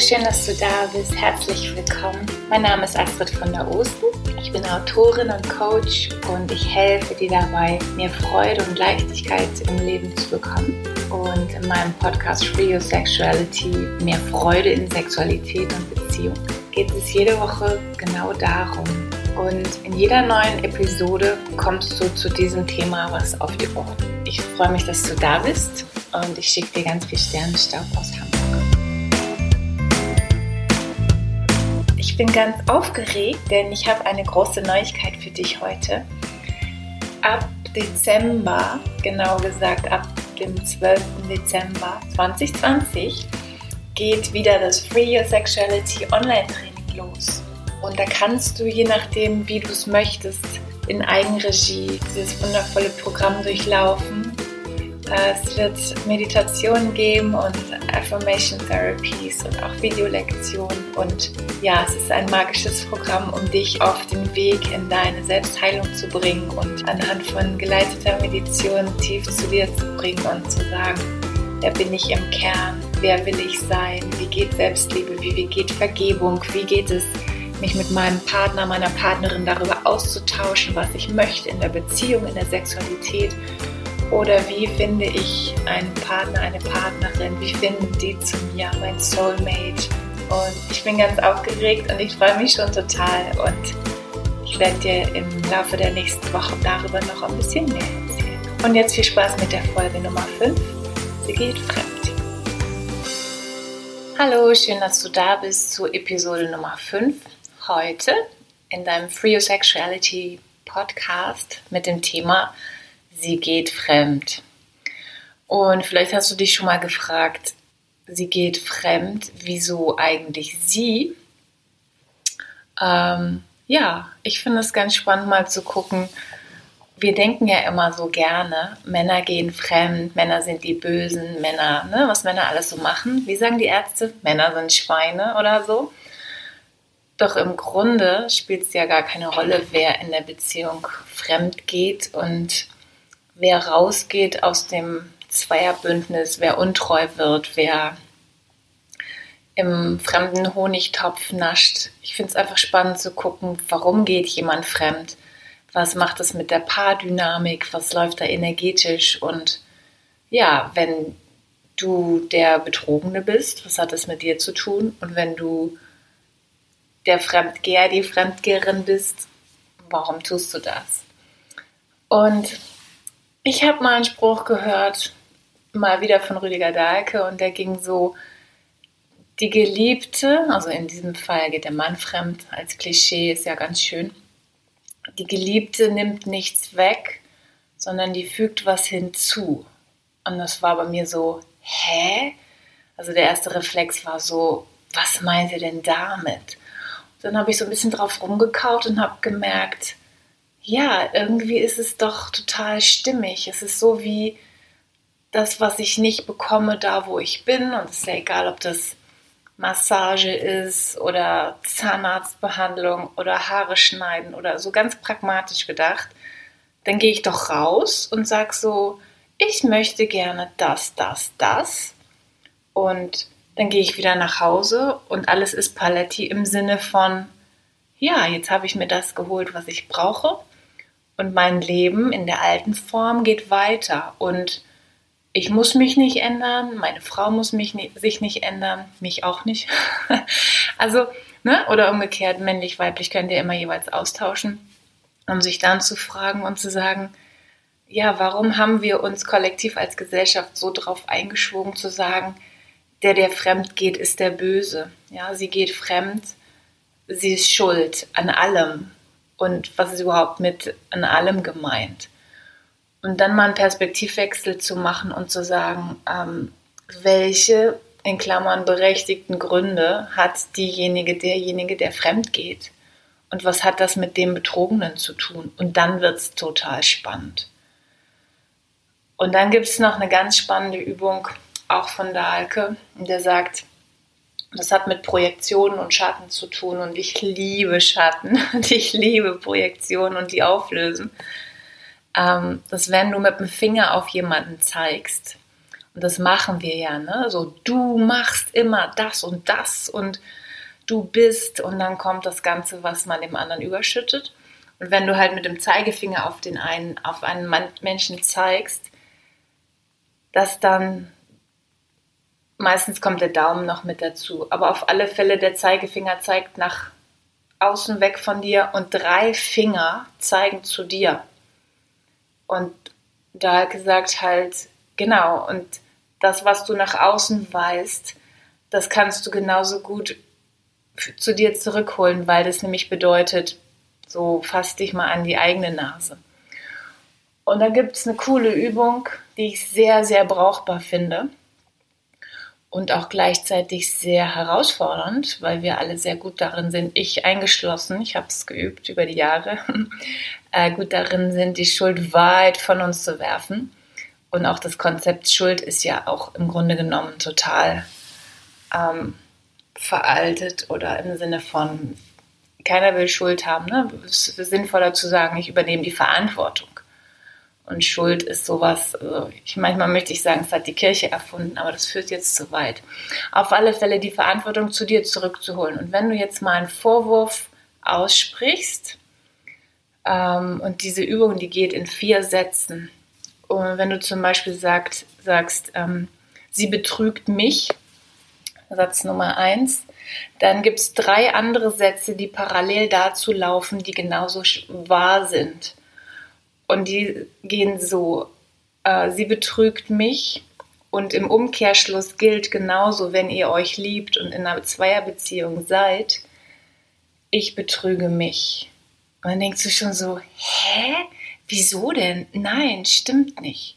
Schön, dass du da bist. Herzlich willkommen. Mein Name ist Astrid von der Osten. Ich bin Autorin und Coach und ich helfe dir dabei, mehr Freude und Leichtigkeit im Leben zu bekommen. Und in meinem Podcast Free Your Sexuality, mehr Freude in Sexualität und Beziehung, geht es jede Woche genau darum. Und in jeder neuen Episode kommst du zu diesem Thema was auf die Ohren. Ich freue mich, dass du da bist und ich schicke dir ganz viel Sternenstaub aus Hamburg. Ich bin ganz aufgeregt, denn ich habe eine große Neuigkeit für dich heute. Ab Dezember, genau gesagt ab dem 12. Dezember 2020, geht wieder das Free Your Sexuality Online Training los. Und da kannst du, je nachdem, wie du es möchtest, in Eigenregie dieses wundervolle Programm durchlaufen es wird Meditationen geben und Affirmation Therapies und auch Videolektionen. Und ja, es ist ein magisches Programm, um dich auf den Weg in deine Selbstheilung zu bringen und anhand von geleiteter Meditation tief zu dir zu bringen und zu sagen, wer bin ich im Kern, wer will ich sein, wie geht Selbstliebe, wie geht Vergebung, wie geht es, mich mit meinem Partner, meiner Partnerin darüber auszutauschen, was ich möchte in der Beziehung, in der Sexualität oder wie finde ich einen Partner, eine Partnerin? Wie finden die zu mir, mein Soulmate? Und ich bin ganz aufgeregt und ich freue mich schon total. Und ich werde dir im Laufe der nächsten Wochen darüber noch ein bisschen mehr erzählen. Und jetzt viel Spaß mit der Folge Nummer 5. Sie geht fremd. Hallo, schön, dass du da bist zu Episode Nummer 5. Heute in deinem Free Your Sexuality Podcast mit dem Thema sie geht fremd. Und vielleicht hast du dich schon mal gefragt, sie geht fremd, wieso eigentlich sie? Ähm, ja, ich finde es ganz spannend mal zu gucken. Wir denken ja immer so gerne, Männer gehen fremd, Männer sind die Bösen, Männer, ne, was Männer alles so machen. Wie sagen die Ärzte? Männer sind Schweine oder so. Doch im Grunde spielt es ja gar keine Rolle, wer in der Beziehung fremd geht und wer rausgeht aus dem Zweierbündnis, wer untreu wird, wer im fremden Honigtopf nascht. Ich finde es einfach spannend zu gucken, warum geht jemand fremd? Was macht es mit der Paardynamik? Was läuft da energetisch? Und ja, wenn du der Betrogene bist, was hat das mit dir zu tun? Und wenn du der Fremdgeher, die Fremdgeherin bist, warum tust du das? Und ich habe mal einen Spruch gehört, mal wieder von Rüdiger Dahlke, und der ging so, die Geliebte, also in diesem Fall geht der Mann fremd, als Klischee ist ja ganz schön, die Geliebte nimmt nichts weg, sondern die fügt was hinzu. Und das war bei mir so, hä? Also der erste Reflex war so, was meint ihr denn damit? Und dann habe ich so ein bisschen drauf rumgekaut und habe gemerkt, ja, irgendwie ist es doch total stimmig. Es ist so wie das, was ich nicht bekomme, da wo ich bin. Und es ist ja egal, ob das Massage ist oder Zahnarztbehandlung oder Haare schneiden oder so ganz pragmatisch gedacht. Dann gehe ich doch raus und sage so, ich möchte gerne das, das, das. Und dann gehe ich wieder nach Hause und alles ist Paletti im Sinne von, ja, jetzt habe ich mir das geholt, was ich brauche und mein Leben in der alten Form geht weiter und ich muss mich nicht ändern, meine Frau muss mich nicht, sich nicht ändern, mich auch nicht. also, ne, oder umgekehrt, männlich, weiblich könnt ihr immer jeweils austauschen, um sich dann zu fragen und zu sagen, ja, warum haben wir uns kollektiv als Gesellschaft so drauf eingeschworen zu sagen, der, der fremd geht, ist der Böse. Ja, sie geht fremd, sie ist schuld an allem und was ist überhaupt mit an allem gemeint. Und dann mal einen Perspektivwechsel zu machen und zu sagen, ähm, welche in Klammern berechtigten Gründe hat diejenige, derjenige, der fremd geht. Und was hat das mit dem Betrogenen zu tun? Und dann wird es total spannend. Und dann gibt es noch eine ganz spannende Übung, auch von Dahlke, der sagt, das hat mit Projektionen und Schatten zu tun und ich liebe Schatten und ich liebe Projektionen und die auflösen. Ähm, dass wenn du mit dem Finger auf jemanden zeigst Und das machen wir ja, ne? So, du machst immer das und das und du bist und dann kommt das Ganze, was man dem anderen überschüttet. Und wenn du halt mit dem Zeigefinger auf den einen, auf einen Menschen zeigst, dass dann meistens kommt der Daumen noch mit dazu. Aber auf alle Fälle der Zeigefinger zeigt nach außen weg von dir und drei Finger zeigen zu dir. Und da gesagt halt, genau, und das, was du nach außen weißt, das kannst du genauso gut zu dir zurückholen, weil das nämlich bedeutet, so fass dich mal an die eigene Nase. Und da gibt es eine coole Übung, die ich sehr, sehr brauchbar finde und auch gleichzeitig sehr herausfordernd, weil wir alle sehr gut darin sind, ich eingeschlossen, ich habe es geübt über die Jahre, äh, gut darin sind, die Schuld weit von uns zu werfen. Und auch das Konzept Schuld ist ja auch im Grunde genommen total ähm, veraltet oder im Sinne von, keiner will Schuld haben. Ne? Es ist sinnvoller zu sagen, ich übernehme die Verantwortung. Und Schuld ist sowas, also ich manchmal möchte ich sagen, es hat die Kirche erfunden, aber das führt jetzt zu weit. Auf alle Fälle die Verantwortung zu dir zurückzuholen. Und wenn du jetzt mal einen Vorwurf aussprichst, ähm, und diese Übung, die geht in vier Sätzen. Und wenn du zum Beispiel sagt, sagst, ähm, sie betrügt mich, Satz Nummer eins, dann gibt es drei andere Sätze, die parallel dazu laufen, die genauso wahr sind. Und die gehen so, äh, sie betrügt mich und im Umkehrschluss gilt genauso, wenn ihr euch liebt und in einer Zweierbeziehung seid, ich betrüge mich. Und dann denkst du schon so, hä? Wieso denn? Nein, stimmt nicht.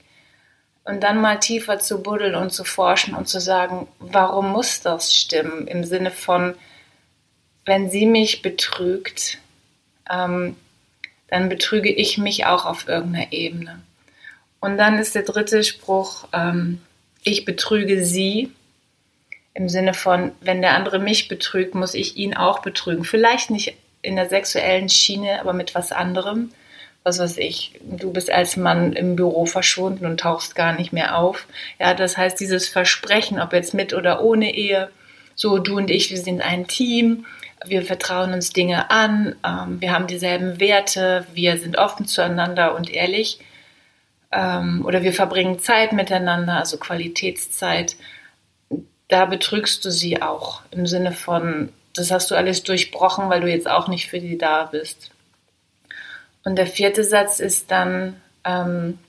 Und dann mal tiefer zu buddeln und zu forschen und zu sagen, warum muss das stimmen? Im Sinne von, wenn sie mich betrügt, ähm, dann betrüge ich mich auch auf irgendeiner Ebene. Und dann ist der dritte Spruch, ähm, ich betrüge sie. Im Sinne von, wenn der andere mich betrügt, muss ich ihn auch betrügen. Vielleicht nicht in der sexuellen Schiene, aber mit was anderem. Was weiß ich, du bist als Mann im Büro verschwunden und tauchst gar nicht mehr auf. Ja, das heißt, dieses Versprechen, ob jetzt mit oder ohne Ehe, so du und ich, wir sind ein Team wir vertrauen uns Dinge an, ähm, wir haben dieselben Werte, wir sind offen zueinander und ehrlich ähm, oder wir verbringen Zeit miteinander, also Qualitätszeit. Da betrügst du sie auch im Sinne von, das hast du alles durchbrochen, weil du jetzt auch nicht für die da bist. Und der vierte Satz ist dann, ähm,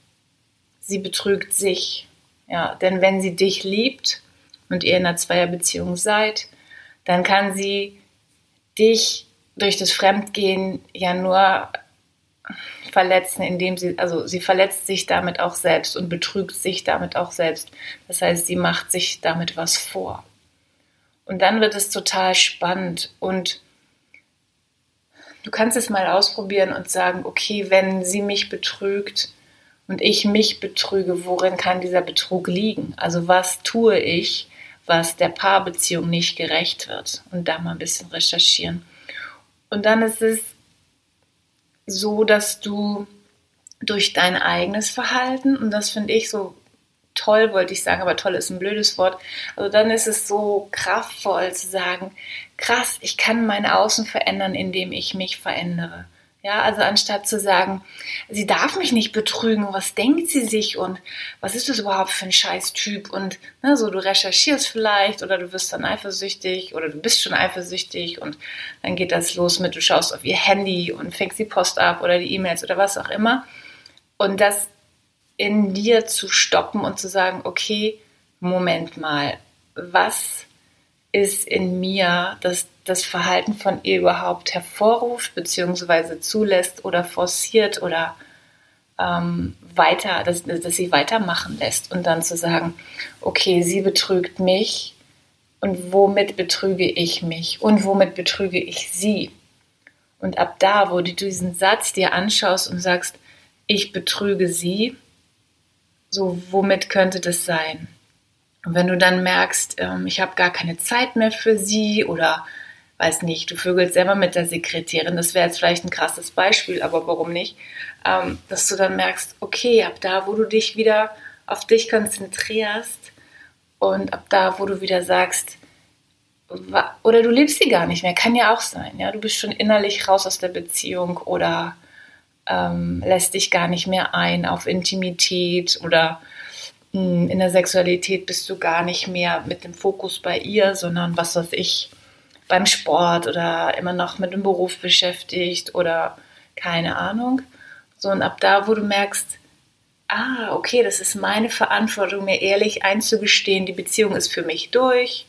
sie betrügt sich. Ja, denn wenn sie dich liebt und ihr in einer Zweierbeziehung seid, dann kann sie dich durch das Fremdgehen ja nur verletzen, indem sie, also sie verletzt sich damit auch selbst und betrügt sich damit auch selbst. Das heißt, sie macht sich damit was vor. Und dann wird es total spannend und du kannst es mal ausprobieren und sagen, okay, wenn sie mich betrügt und ich mich betrüge, worin kann dieser Betrug liegen? Also was tue ich, was der Paarbeziehung nicht gerecht wird und da mal ein bisschen recherchieren. Und dann ist es so, dass du durch dein eigenes Verhalten, und das finde ich so toll, wollte ich sagen, aber toll ist ein blödes Wort, also dann ist es so kraftvoll zu sagen, krass, ich kann mein Außen verändern, indem ich mich verändere. Ja, also anstatt zu sagen, sie darf mich nicht betrügen, was denkt sie sich und was ist das überhaupt für ein Scheißtyp und ne, so du recherchierst vielleicht oder du wirst dann eifersüchtig oder du bist schon eifersüchtig und dann geht das los mit, du schaust auf ihr Handy und fängst die Post ab oder die E-Mails oder was auch immer. Und das in dir zu stoppen und zu sagen, okay, Moment mal, was ist in mir, dass das Verhalten von ihr überhaupt hervorruft, beziehungsweise zulässt oder forciert oder ähm, weiter, dass, dass sie weitermachen lässt und dann zu sagen, okay, sie betrügt mich und womit betrüge ich mich und womit betrüge ich sie? Und ab da, wo du diesen Satz dir anschaust und sagst, ich betrüge sie, so womit könnte das sein? Und wenn du dann merkst, ähm, ich habe gar keine Zeit mehr für sie oder weiß nicht, du vögelst selber mit der Sekretärin, das wäre jetzt vielleicht ein krasses Beispiel, aber warum nicht? Ähm, dass du dann merkst, okay, ab da, wo du dich wieder auf dich konzentrierst und ab da, wo du wieder sagst, oder du liebst sie gar nicht mehr, kann ja auch sein. Ja, du bist schon innerlich raus aus der Beziehung oder ähm, lässt dich gar nicht mehr ein auf Intimität oder in der Sexualität bist du gar nicht mehr mit dem Fokus bei ihr, sondern was weiß ich, beim Sport oder immer noch mit dem Beruf beschäftigt oder keine Ahnung. So, und ab da, wo du merkst, ah, okay, das ist meine Verantwortung, mir ehrlich einzugestehen, die Beziehung ist für mich durch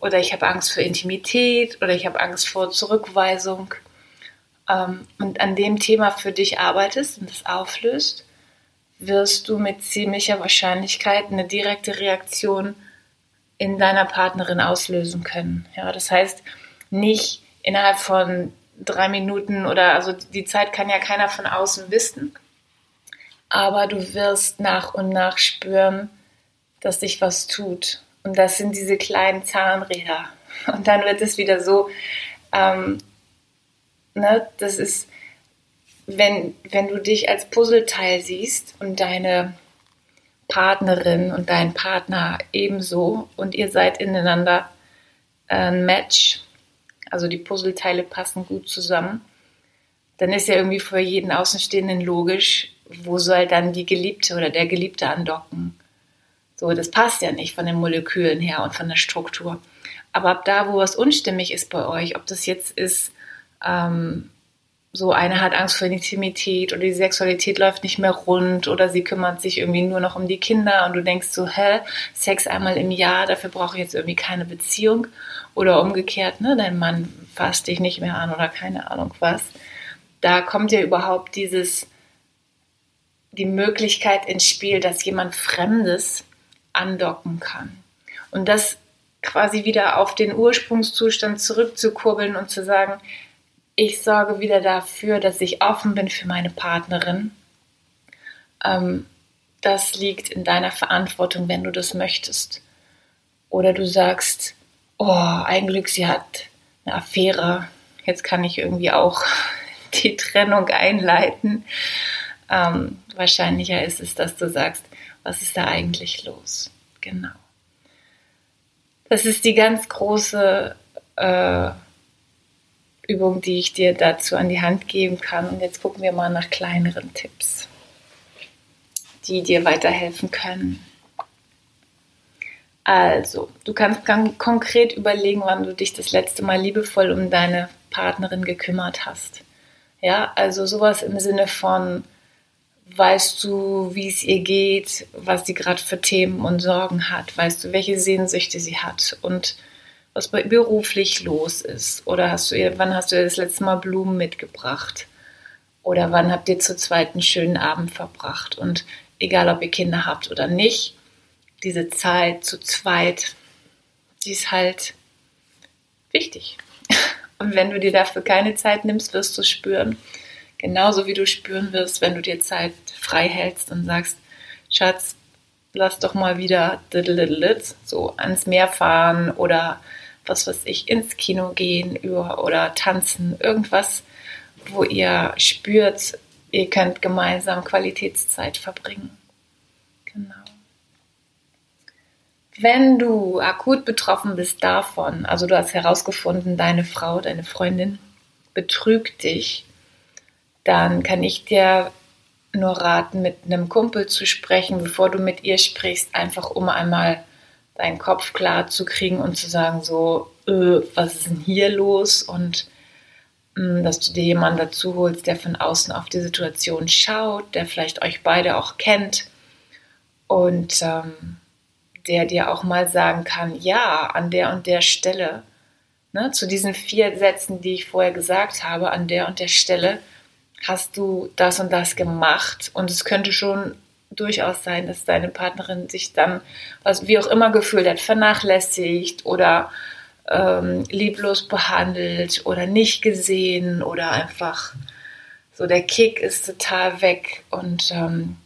oder ich habe Angst vor Intimität oder ich habe Angst vor Zurückweisung ähm, und an dem Thema für dich arbeitest und das auflöst, wirst du mit ziemlicher Wahrscheinlichkeit eine direkte Reaktion in deiner Partnerin auslösen können. Ja, das heißt, nicht innerhalb von drei Minuten oder also die Zeit kann ja keiner von außen wissen, aber du wirst nach und nach spüren, dass sich was tut. Und das sind diese kleinen Zahnräder. Und dann wird es wieder so, ähm, ne, das ist, wenn, wenn du dich als Puzzleteil siehst und deine Partnerin und dein Partner ebenso und ihr seid ineinander ein Match, also die Puzzleteile passen gut zusammen, dann ist ja irgendwie für jeden Außenstehenden logisch, wo soll dann die Geliebte oder der Geliebte andocken? So, das passt ja nicht von den Molekülen her und von der Struktur. Aber ab da, wo was unstimmig ist bei euch, ob das jetzt ist, ähm, so eine hat Angst vor Intimität oder die Sexualität läuft nicht mehr rund oder sie kümmert sich irgendwie nur noch um die Kinder und du denkst so, hä, Sex einmal im Jahr, dafür brauche ich jetzt irgendwie keine Beziehung oder umgekehrt, ne, dein Mann fasst dich nicht mehr an oder keine Ahnung was. Da kommt ja überhaupt dieses die Möglichkeit ins Spiel, dass jemand Fremdes andocken kann. Und das quasi wieder auf den Ursprungszustand zurückzukurbeln und zu sagen, ich sorge wieder dafür, dass ich offen bin für meine Partnerin. Ähm, das liegt in deiner Verantwortung, wenn du das möchtest. Oder du sagst, oh, ein Glück, sie hat eine Affäre, jetzt kann ich irgendwie auch die Trennung einleiten. Ähm, wahrscheinlicher ist es, dass du sagst, was ist da eigentlich los? Genau. Das ist die ganz große äh, Übung, die ich dir dazu an die Hand geben kann. Und jetzt gucken wir mal nach kleineren Tipps, die dir weiterhelfen können. Also, du kannst ganz konkret überlegen, wann du dich das letzte Mal liebevoll um deine Partnerin gekümmert hast. Ja, also sowas im Sinne von, weißt du, wie es ihr geht, was sie gerade für Themen und Sorgen hat, weißt du, welche Sehnsüchte sie hat und was beruflich los ist. Oder hast du wann hast du das letzte Mal Blumen mitgebracht? Oder wann habt ihr zu zweit einen schönen Abend verbracht? Und egal, ob ihr Kinder habt oder nicht, diese Zeit zu zweit, die ist halt wichtig. Und wenn du dir dafür keine Zeit nimmst, wirst du spüren, Genauso wie du spüren wirst, wenn du dir Zeit frei hältst und sagst, Schatz, lass doch mal wieder so ans Meer fahren oder was weiß ich, ins Kino gehen oder tanzen, irgendwas, wo ihr spürt, ihr könnt gemeinsam Qualitätszeit verbringen. Genau. Wenn du akut betroffen bist davon, also du hast herausgefunden, deine Frau, deine Freundin betrügt dich, dann kann ich dir nur raten, mit einem Kumpel zu sprechen, bevor du mit ihr sprichst, einfach um einmal deinen Kopf klar zu kriegen und zu sagen, so, äh, was ist denn hier los? Und mh, mm, dass du dir jemanden dazu holst, der von außen auf die Situation schaut, der vielleicht euch beide auch kennt und ähm, der dir auch mal sagen kann, ja, an der und der Stelle, ne, zu diesen vier Sätzen, die ich vorher gesagt habe, an der und der Stelle hast du das und das gemacht und es könnte schon durchaus sein, dass deine Partnerin sich dann, was wie auch immer gefühlt hat, vernachlässigt oder ähm, lieblos behandelt oder nicht gesehen oder einfach so der Kick ist total weg und ähm,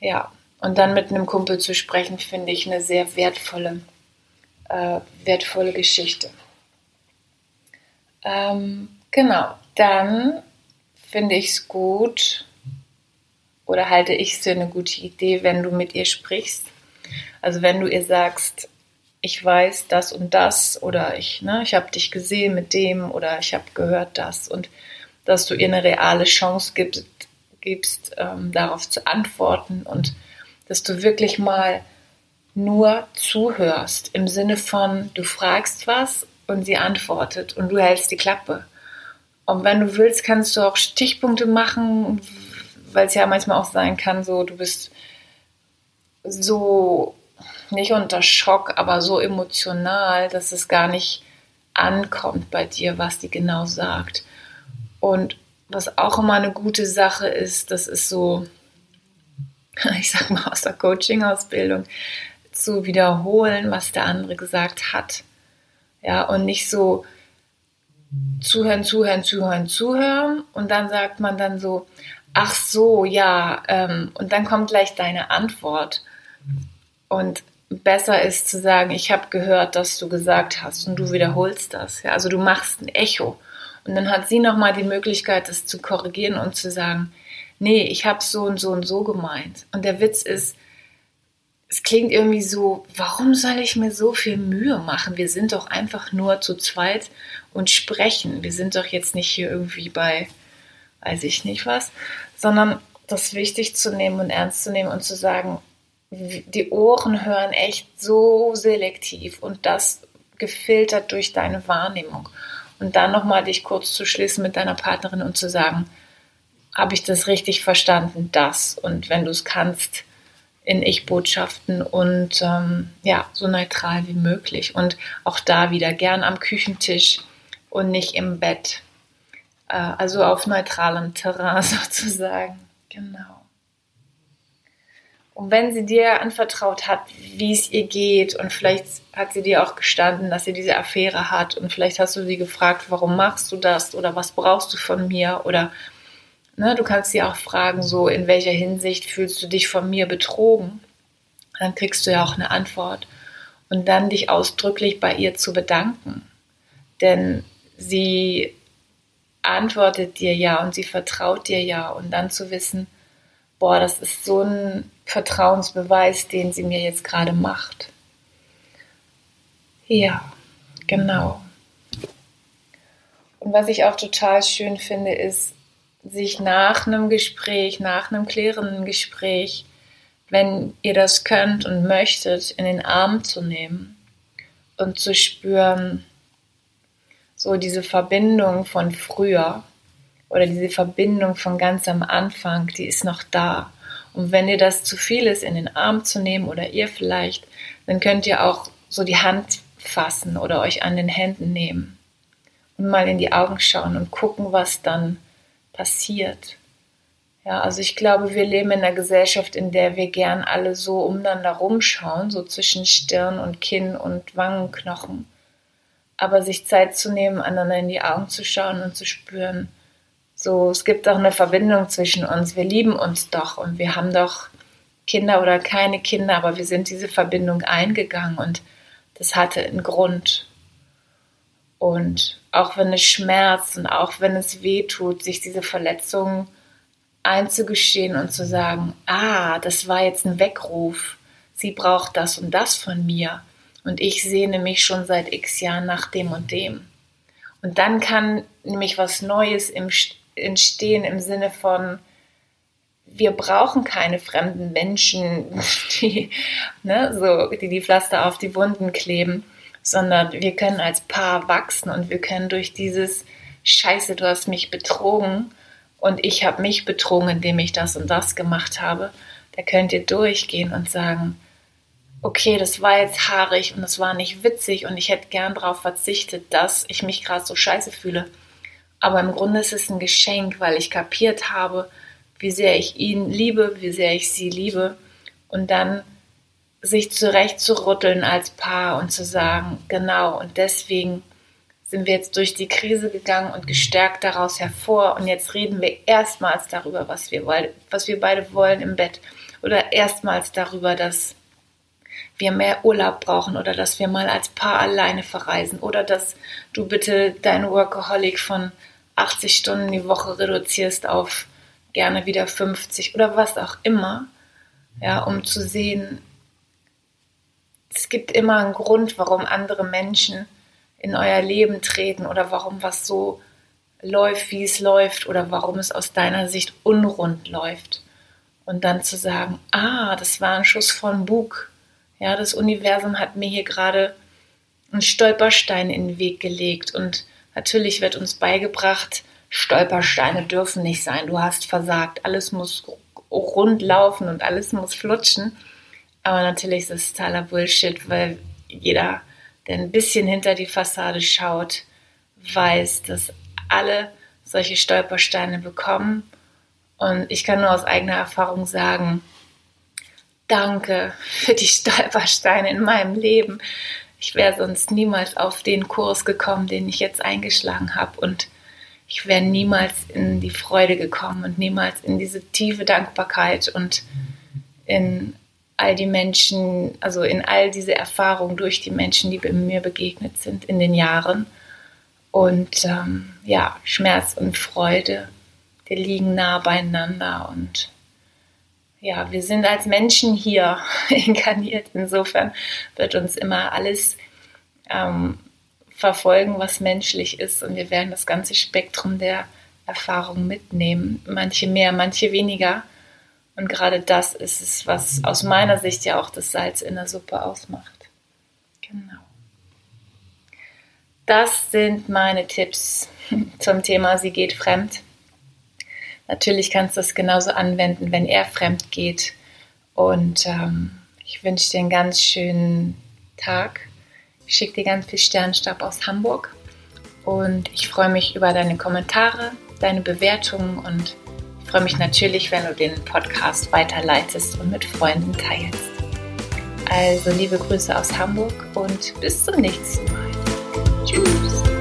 ja, und dann mit einem Kumpel zu sprechen, finde ich eine sehr wertvolle, äh, wertvolle Geschichte. Ähm, genau, dann finde ich es gut, Oder halte ich es für eine gute Idee, wenn du mit ihr sprichst? Also wenn du ihr sagst, ich weiß das und das oder ich, ne, ich habe dich gesehen mit dem oder ich habe gehört das und dass du ihr eine reale Chance gibst, gibst ähm, darauf zu antworten und dass du wirklich mal nur zuhörst im Sinne von, du fragst was und sie antwortet und du hältst die Klappe. Und wenn du willst, kannst du auch Stichpunkte machen, weil es ja manchmal auch sein kann, so du bist so nicht unter Schock, aber so emotional, dass es gar nicht ankommt bei dir, was die genau sagt. Und was auch immer eine gute Sache ist, das ist so, ich sag mal aus der Coaching-Ausbildung, zu wiederholen, was der andere gesagt hat. Ja, und nicht so zuhören, zuhören, zuhören, zuhören. Und dann sagt man dann so, ach so, ja, ähm, und dann kommt gleich deine Antwort. Und besser ist zu sagen, ich habe gehört, dass du gesagt hast und du wiederholst das. Ja? Also du machst ein Echo. Und dann hat sie nochmal die Möglichkeit, das zu korrigieren und zu sagen, nee, ich habe so und so und so gemeint. Und der Witz ist, es klingt irgendwie so, warum soll ich mir so viel Mühe machen? Wir sind doch einfach nur zu zweit und sprechen. Wir sind doch jetzt nicht hier irgendwie bei, weiß ich nicht was, sondern das wichtig zu nehmen und ernst zu nehmen und zu sagen, die Ohren hören echt so selektiv und das gefiltert durch deine Wahrnehmung. Und dann nochmal dich kurz zu schließen mit deiner Partnerin und zu sagen, habe ich das richtig verstanden, das. Und wenn du es kannst, in Ich-Botschaften und ähm, ja, so neutral wie möglich. Und auch da wieder gern am Küchentisch und nicht im Bett. Äh, also auf neutralem Terrain sozusagen. Genau. Und wenn sie dir anvertraut hat, wie es ihr geht, und vielleicht hat sie dir auch gestanden, dass sie diese Affäre hat, und vielleicht hast du sie gefragt, warum machst du das oder was brauchst du von mir oder ne, du kannst sie auch fragen, so in welcher Hinsicht fühlst du dich von mir betrogen? Dann kriegst du ja auch eine Antwort. Und dann dich ausdrücklich bei ihr zu bedanken. Denn sie antwortet dir ja und sie vertraut dir ja. Und dann zu wissen, boah, das ist so ein Vertrauensbeweis, den sie mir jetzt gerade macht. Ja, genau. Und was ich auch total schön finde, ist, sich nach einem Gespräch, nach einem klärenden Gespräch, wenn ihr das könnt und möchtet, in den Arm zu nehmen und zu spüren, so diese Verbindung von früher oder diese Verbindung von ganz am Anfang, die ist noch da. Und wenn dir das zu viel ist, in den Arm zu nehmen oder ihr vielleicht, dann könnt ihr auch so die Hand fassen oder euch an den Händen nehmen und mal in die Augen schauen und gucken, was dann passiert. Ja, also ich glaube, wir leben in einer Gesellschaft, in der wir gern alle so umeinander rumschauen, so zwischen Stirn und Kinn und Wangenknochen. Aber sich Zeit zu nehmen, einander in die Augen zu schauen und zu spüren, so, es gibt doch eine Verbindung zwischen uns. Wir lieben uns doch und wir haben doch Kinder oder keine Kinder, aber wir sind diese Verbindung eingegangen und das hatte einen Grund. Und auch wenn es schmerzt und auch wenn es weh tut, sich diese Verletzung einzugestehen und zu sagen, ah, das war jetzt ein Weckruf. Sie braucht das und das von mir. Und ich sehne mich schon seit x Jahren nach dem und dem. Und dann kann nämlich was Neues entstehen im Sinne von, wir brauchen keine fremden Menschen, die, ne, so, die die Pflaster auf die Wunden kleben, sondern wir können als Paar wachsen und wir können durch dieses Scheiße, du hast mich betrogen und ich habe mich betrogen, indem ich das und das gemacht habe, da könnt ihr durchgehen und sagen, okay, das war jetzt haarig und das war nicht witzig und ich hätte gern darauf verzichtet, dass ich mich gerade so scheiße fühle. Aber im Grunde ist es ein Geschenk, weil ich kapiert habe, wie sehr ich ihn liebe, wie sehr ich sie liebe. Und dann sich zurechtzurütteln als Paar und zu sagen, genau, und deswegen sind wir jetzt durch die Krise gegangen und gestärkt daraus hervor. Und jetzt reden wir erstmals darüber, was wir, was wir beide wollen im Bett. Oder erstmals darüber, dass wir mehr Urlaub brauchen oder dass wir mal als Paar alleine verreisen oder dass du bitte deinen Workaholic von 80 Stunden die Woche reduzierst auf gerne wieder 50 oder was auch immer, ja, um zu sehen, es gibt immer einen Grund, warum andere Menschen in euer Leben treten oder warum was so läuft, wie es läuft oder warum es aus deiner Sicht unrund läuft. Und dann zu sagen, ah, das war ein Schuss von Bug. Ja, das Universum hat mir hier gerade einen Stolperstein in den Weg gelegt. Und natürlich wird uns beigebracht, Stolpersteine dürfen nicht sein. Du hast versagt. Alles muss rund laufen und alles muss flutschen. Aber natürlich ist es totaler Bullshit, weil jeder, der ein bisschen hinter die Fassade schaut, weiß, dass alle solche Stolpersteine bekommen. Und ich kann nur aus eigener Erfahrung sagen, danke für die Stolpersteine in meinem Leben. Ich wäre sonst niemals auf den Kurs gekommen, den ich jetzt eingeschlagen habe. Und ich wäre niemals in die Freude gekommen und niemals in diese tiefe Dankbarkeit und in all die Menschen, also in all diese Erfahrungen durch die Menschen, die mir begegnet sind in den Jahren. Und ähm, ja, Schmerz und Freude, die liegen nah beieinander. Und ja, wir sind als Menschen hier inkarniert. Insofern wird uns immer alles ähm, verfolgen, was menschlich ist. Und wir werden das ganze Spektrum der Erfahrung mitnehmen. Manche mehr, manche weniger. Und gerade das ist es, was aus meiner Sicht ja auch das Salz in der Suppe ausmacht. Genau. Das sind meine Tipps zum Thema Sie geht fremd. Natürlich kannst du es genauso anwenden, wenn er fremd geht. Und ähm, ich wünsche dir einen ganz schönen Tag. Ich schicke dir ganz viel Sternstab aus Hamburg. Und ich freue mich über deine Kommentare, deine Bewertungen und ich freue mich natürlich, wenn du den Podcast weiterleitest und mit Freunden teilst. Also liebe Grüße aus Hamburg und bis zum nächsten Mal. Tschüss.